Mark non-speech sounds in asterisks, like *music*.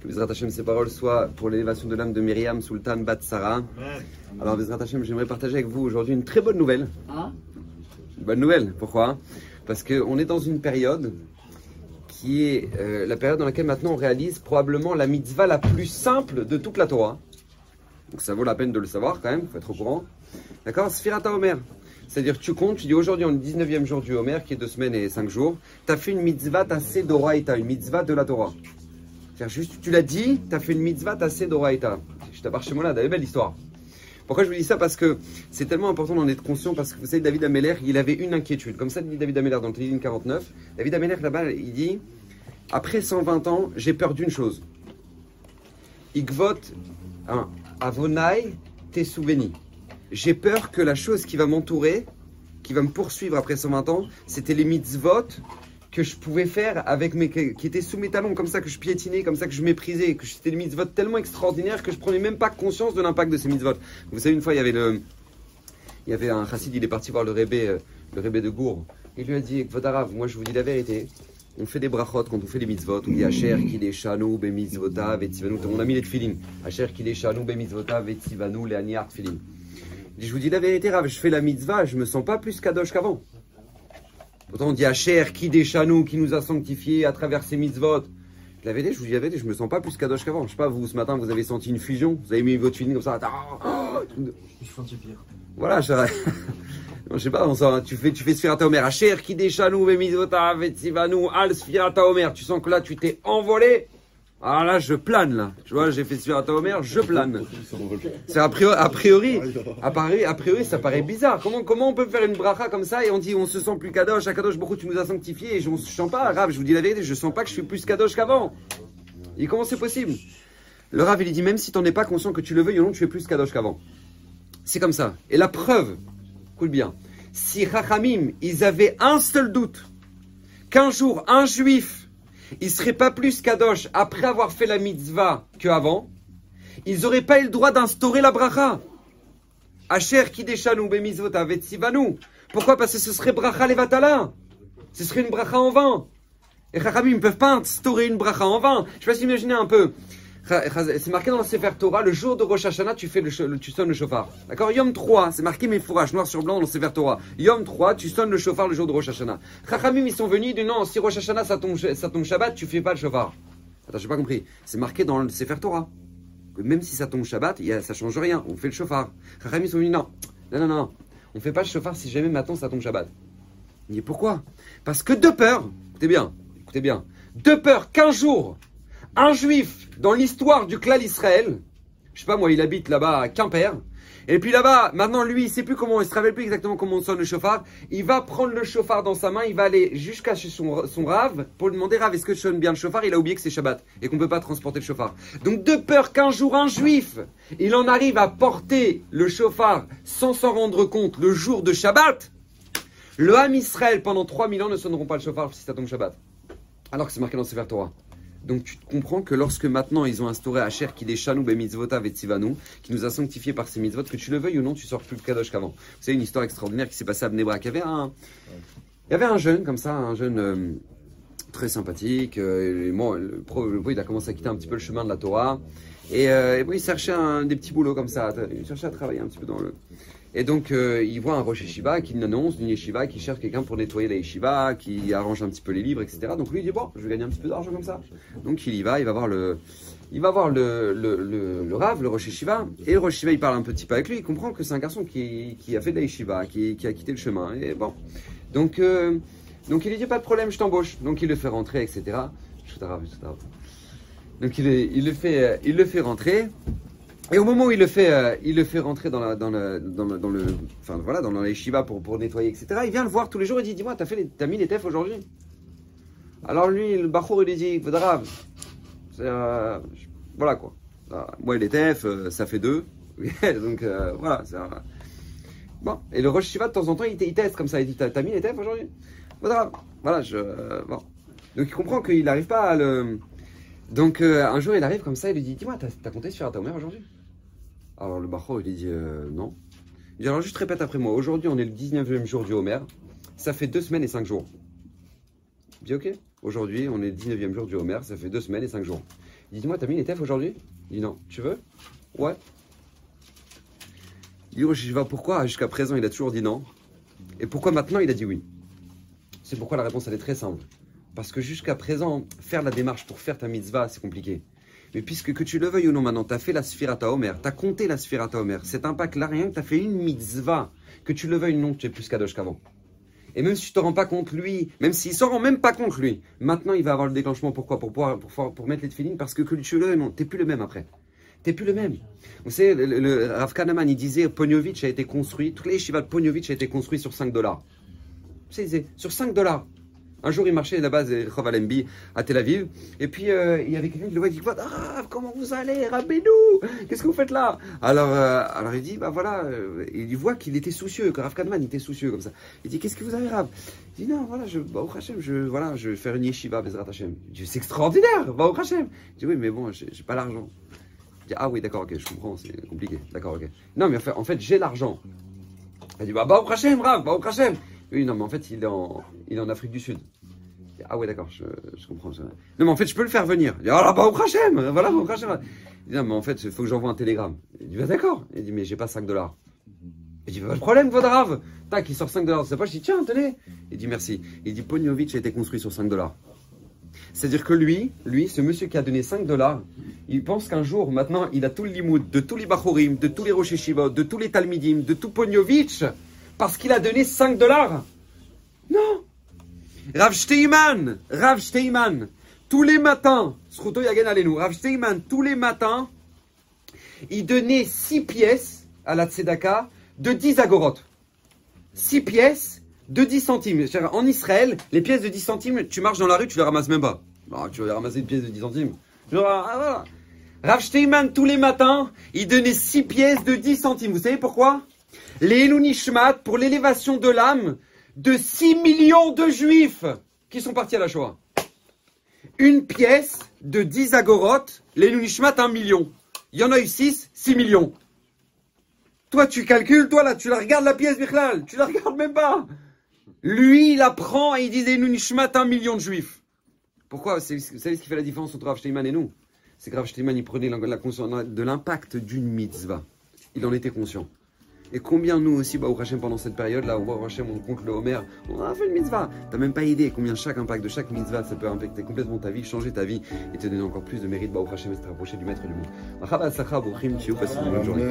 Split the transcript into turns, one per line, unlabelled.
Que Bezrat Hashem, ces paroles soient pour l'élévation de l'âme de Myriam, Sultan, Bat Sarah. Alors, Bezrat Hashem, j'aimerais partager avec vous aujourd'hui une très bonne nouvelle.
Ah,
Une bonne nouvelle, pourquoi? Parce qu'on est dans une période qui est euh, la période dans laquelle maintenant on réalise probablement la mitzvah la plus simple de toute la Torah. Donc ça vaut la peine de le savoir quand même, il faut être au courant. D'accord? Sphirata Omer. C'est-à-dire tu comptes, tu dis aujourd'hui on est le 19e jour du Homer, qui est deux semaines et cinq jours, tu as fait une mitzvah tassé d'Oraïta, une mitzvah de la Torah. Juste, tu l'as dit, tu as fait une mitzvah tassé d'Oraïta. Je t'appartiens chez moi là, belle histoire. Pourquoi je vous dis ça? Parce que c'est tellement important d'en être conscient, parce que vous savez, David Ameller, il avait une inquiétude. Comme ça dit David Ameller dans le Téléline 49. David Ameller, là-bas, il dit Après 120 ans, j'ai peur d'une chose. Igvot, hein, Avonai, tes souvenirs. J'ai peur que la chose qui va m'entourer, qui va me poursuivre après 120 ans, c'était les mitzvot que je pouvais faire avec mes qui étaient sous mes talons comme ça que je piétinais comme ça que je méprisais que c'était des mitzvot tellement extraordinaires que je prenais même pas conscience de l'impact de ces mitzvot. Vous savez une fois il y avait le il y avait un chassid il est parti voir le rébé euh, le rébé de Gour. Il lui a dit Vodarav moi je vous dis la vérité. On fait des brachot quand on fait des mitzvot. On dit Asher qu'il est shanou be mitzvotav et on a mis les tefilin Asher qu'il est shanou be mitzvotav et tivanu les aniar tefilin Il dit, je vous dis la vérité Rav je fais la mitzvah je me sens pas plus kadosh qu'avant Pourtant, on dit Hacher, qui des chanou, qui nous a sanctifiés à travers ses mitzvot. La vérité, je vous dis la vérité, je me sens pas plus kadosh qu'avant. Je sais pas, vous, ce matin, vous avez senti une fusion, vous avez mis votre feeling comme ça. ah,
je suis du pire.
Voilà, je, *laughs* je sais pas, on sent, tu fais, tu fais Sphirata Omer. Hacher, qui des chanou, Bemizvota, Vetzivanu, Al Sphirata Omer. Tu sens que là, tu t'es envolé. Ah là, je plane là. Tu vois, j'ai fait Sphirata Omer, je plane. C'est a priori, a priori, a priori, a priori, ça paraît bizarre. Comment, comment on peut faire une bracha comme ça et on dit on se sent plus kadosh, à kadosh beaucoup tu nous as sanctifié et je ne sens pas, Rav, je vous dis la vérité, je sens pas que je suis plus kadosh qu'avant. Et comment c'est possible? Le Rav, il dit même si tu n'en es pas conscient que tu le veuilles ou non, tu es plus kadosh qu'avant. C'est comme ça. Et la preuve, écoute bien, si Rachamim, ils avaient un seul doute, qu'un jour, un juif, il serait pas plus kadosh après avoir fait la mitzvah qu'avant, ils n'auraient pas eu le droit d'instaurer la bracha. Asher kideshanu bemizvota vetsivanu. Pourquoi? Parce que ce serait bracha levatala. Ce serait une bracha en vain. Et Chachamim ne peuvent pas instaurer une bracha en vain. Je ne sais pas un peu. C'est marqué dans le Sefer Torah, le jour de Rosh Hashanah, tu, fais le, tu sonnes le chauffard. D'accord? Yom 3, c'est marqué mes fourrages, noir sur blanc dans le Sefer Torah. Yom 3, tu sonnes le chauffard le jour de Rosh Hashanah. Chachamim, ils sont venus, ils disent non, si Rosh Hashanah ça tombe, ça tombe Shabbat, tu fais pas le chauffard. Attends, j'ai pas compris. C'est marqué dans le Sefer Torah. Que même si ça tombe Shabbat, y a- ça change rien, on fait le chauffard. Chachamim, ils sont venus, non, non, non, non, on fait pas le chauffard si jamais maintenant ça tombe Shabbat. Il pourquoi? Parce que de peur, écoutez bien, écoutez bien, de peur qu'un jour, un juif dans l'histoire du clan Israël, je sais pas moi, il habite là-bas à Quimper, et puis là-bas, maintenant lui, il sait plus comment, il se rappelle plus exactement comment on sonne le chauffard, il va prendre le chauffard dans sa main, il va aller jusqu'à chez son, son rave pour lui demander Rav, est-ce que tu sonnes bien le chauffard? Il a oublié que c'est Shabbat et qu'on peut pas transporter le chauffard. Donc de peur qu'un jour un juif, il en arrive à porter le chauffard sans s'en rendre compte le jour de Shabbat, le Ham Israël pendant 3000 ans ne sonneront pas le chauffard si ça tombe Shabbat. Alors que c'est marqué dans Sefer Torah. Donc tu comprends que lorsque maintenant ils ont instauré Asher qui Shanou be mitzvotav et qui nous a sanctifié par ces mitzvot, que tu le veuilles ou non, tu sors plus le kadosh qu'avant. Vous savez une histoire extraordinaire qui s'est passée à Bnebrak. Il y avait un, il y avait un jeune comme ça, un jeune euh, très sympathique. euh, et le, il a commencé à quitter un petit peu le chemin de la Torah. Et, euh, et bon, il cherchait des petits boulots comme ça. Il cherchait à travailler un petit peu dans le. Et donc, euh, il voit un Rosh Yeshiva qui l'annonce, une Yeshiva qui cherche quelqu'un pour nettoyer la Yeshiva, qui arrange un petit peu les livres, etc. Donc lui, il dit Bon, je vais gagner un petit peu d'argent comme ça. Donc il y va, il va voir le. Il va voir le, le, le, le Rav, le Rosh Yeshiva, et le Rosh Yeshiva, il parle un petit peu avec lui, il comprend que c'est un garçon qui, qui a fait de la Yeshiva, qui, qui a quitté le chemin. Et bon. Donc, euh, donc il lui dit Pas de problème, je t'embauche. Donc il le fait rentrer, etc. Je Donc il, le fait, euh, il le fait rentrer. Et au moment où il le fait, euh, il le fait rentrer dans la, dans le, dans le, dans le- enfin voilà, dans la yeshiva pour, pour nettoyer, etc. Il vient le voir tous les jours et dit, dis-moi, t'as fait, les- mis les tefs aujourd'hui? Alors lui, le bachour, il lui dit, Vadrav, c'est, euh, voilà quoi. Ah, Moi les tefs, ça fait deux. *laughs* Donc voilà. Bon, et le Rosh Shiva de temps en temps, il, te- il teste comme ça. Il dit, t'as, mis les tefs aujourd'hui? Vadrav, voilà, je, bon. Donc il comprend qu'il n'arrive pas à le. Donc euh, un jour, il arrive comme ça, il lui dit, dis-moi, t'as, compté sur ta mère aujourd'hui? Alors le Bacho, il lui dit euh, non. Il dit alors juste répète après moi. Aujourd'hui, on est le 19e jour du Homer. Ça fait deux semaines et cinq jours. Il dit ok. Aujourd'hui, on est le 19e jour du Homer. Ça fait deux semaines et cinq jours. Il dit, dis-moi, t'as mis les TF aujourd'hui? Il dit, non. Tu veux? Ouais. Il dit, oh, je vais pourquoi jusqu'à présent il a toujours dit non Et pourquoi maintenant il a dit oui? C'est pourquoi la réponse elle est très simple. Parce que jusqu'à présent, faire la démarche pour faire ta mitzvah, c'est compliqué. Mais puisque que tu le veuilles ou non maintenant, tu as fait la Sphirata Omer, tu as compté la Sphirata Omer, cet impact-là, rien que tu as fait une mitzvah, que tu le veuilles ou non, tu es plus kadosh qu'avant. Et même si tu te rends pas compte, lui, même s'il s'en rend même pas compte, lui, maintenant il va avoir le déclenchement. Pourquoi? Pour, pour, pour, mettre les feelings Parce que que tu le non, tu plus le même après. Tu plus le même. Vous savez, le, Rav Kanaman, il disait Pognovitch a été construit, tous les de Pognovitch a été construit sur 5 dollars. Sur 5 dollars. Un jour, il marchait là-bas, Chovalembi, à Tel Aviv. Et puis, euh, il y avait quelqu'un qui le voit, il dit ah, comment vous allez, Rabbeinu? Qu'est-ce que vous faites là? Alors, euh, alors, il dit Bah voilà, euh, il voit qu'il était soucieux, que Rav Kadman était soucieux comme ça. Il dit Qu'est-ce que vous avez, Rav? Il dit Non, voilà, je, bah, je, voilà, je vais faire une yeshiva, Bezrat Hashem. C'est extraordinaire, va au Hashem. Il dit Oui, mais bon, j'ai pas l'argent. Il dit Ah oui, d'accord, ok, je comprends, c'est compliqué. D'accord, ok. Non, mais en fait, en fait j'ai l'argent. Il dit Bah, bah au Hashem, Rav, au Hashem. Oui, non, mais en fait, il est en, Afrique du Sud. Ah ouais, d'accord, je, comprends. Non, mais en fait, je peux le faire venir. Il dit, ah, bah, au Hachem, voilà, au Hachem. Il dit, non, mais en fait, il faut que j'envoie un télégramme. Il dit, bah, d'accord. Il dit, mais j'ai pas 5 dollars. Il dit, pas de problème, Vodrave. Tac, il sort 5 dollars de sa poche. Il dit, tiens, tenez. Il dit, merci. Il dit, Pognovitch a été construit sur 5 dollars. C'est-à-dire que lui, lui, ce monsieur qui a donné 5 dollars, il pense qu'un jour, maintenant, il a tout le limoud, de tous les Bachorim, de tous les Rosh de tous les Talmidim, de tout Pognovitch, parce qu'il a donné 5 dollars. Non Rav Steiman, Rav Steiman, tous les matins, Rav Steiman, tous les matins, il donnait 6 pièces à la Tzedaka de 10 agorotes. 6 pièces de 10 centimes. En Israël, les pièces de 10 centimes, tu marches dans la rue, tu les ramasses même pas. tu vas ramasser une pièce de 10 centimes. Ah, Rav Steiman, tous les matins, il donnait 6 pièces de 10 centimes. Vous savez pourquoi? Les Elunishmat, pour l'élévation de l'âme, de 6 millions de juifs qui sont partis à la Shoah. Une pièce de 10 agorotes, les Nunishmat, 1 million. Il y en a eu 6, 6 millions. Toi, tu calcules, toi là, tu la regardes la pièce, Bichlal, tu la regardes même pas. Lui, il apprend et il dit les Nunishmat, 1 million de juifs. Pourquoi? Vous savez ce qui fait la différence entre Rav et nous? C'est que Rav Steinman, il prenait la conscience de l'impact d'une mitzvah. Il en était conscient. Et combien nous aussi, bah, Hachem, pendant cette période-là, au Hachem, on compte le Homer, on a fait une mitzvah. T'as même pas idée combien chaque impact de chaque mitzvah, ça peut impacter complètement ta vie, changer ta vie et te donner encore plus de mérite, bah, Hachem, et te rapprocher du maître du monde. Passez une bonne journée.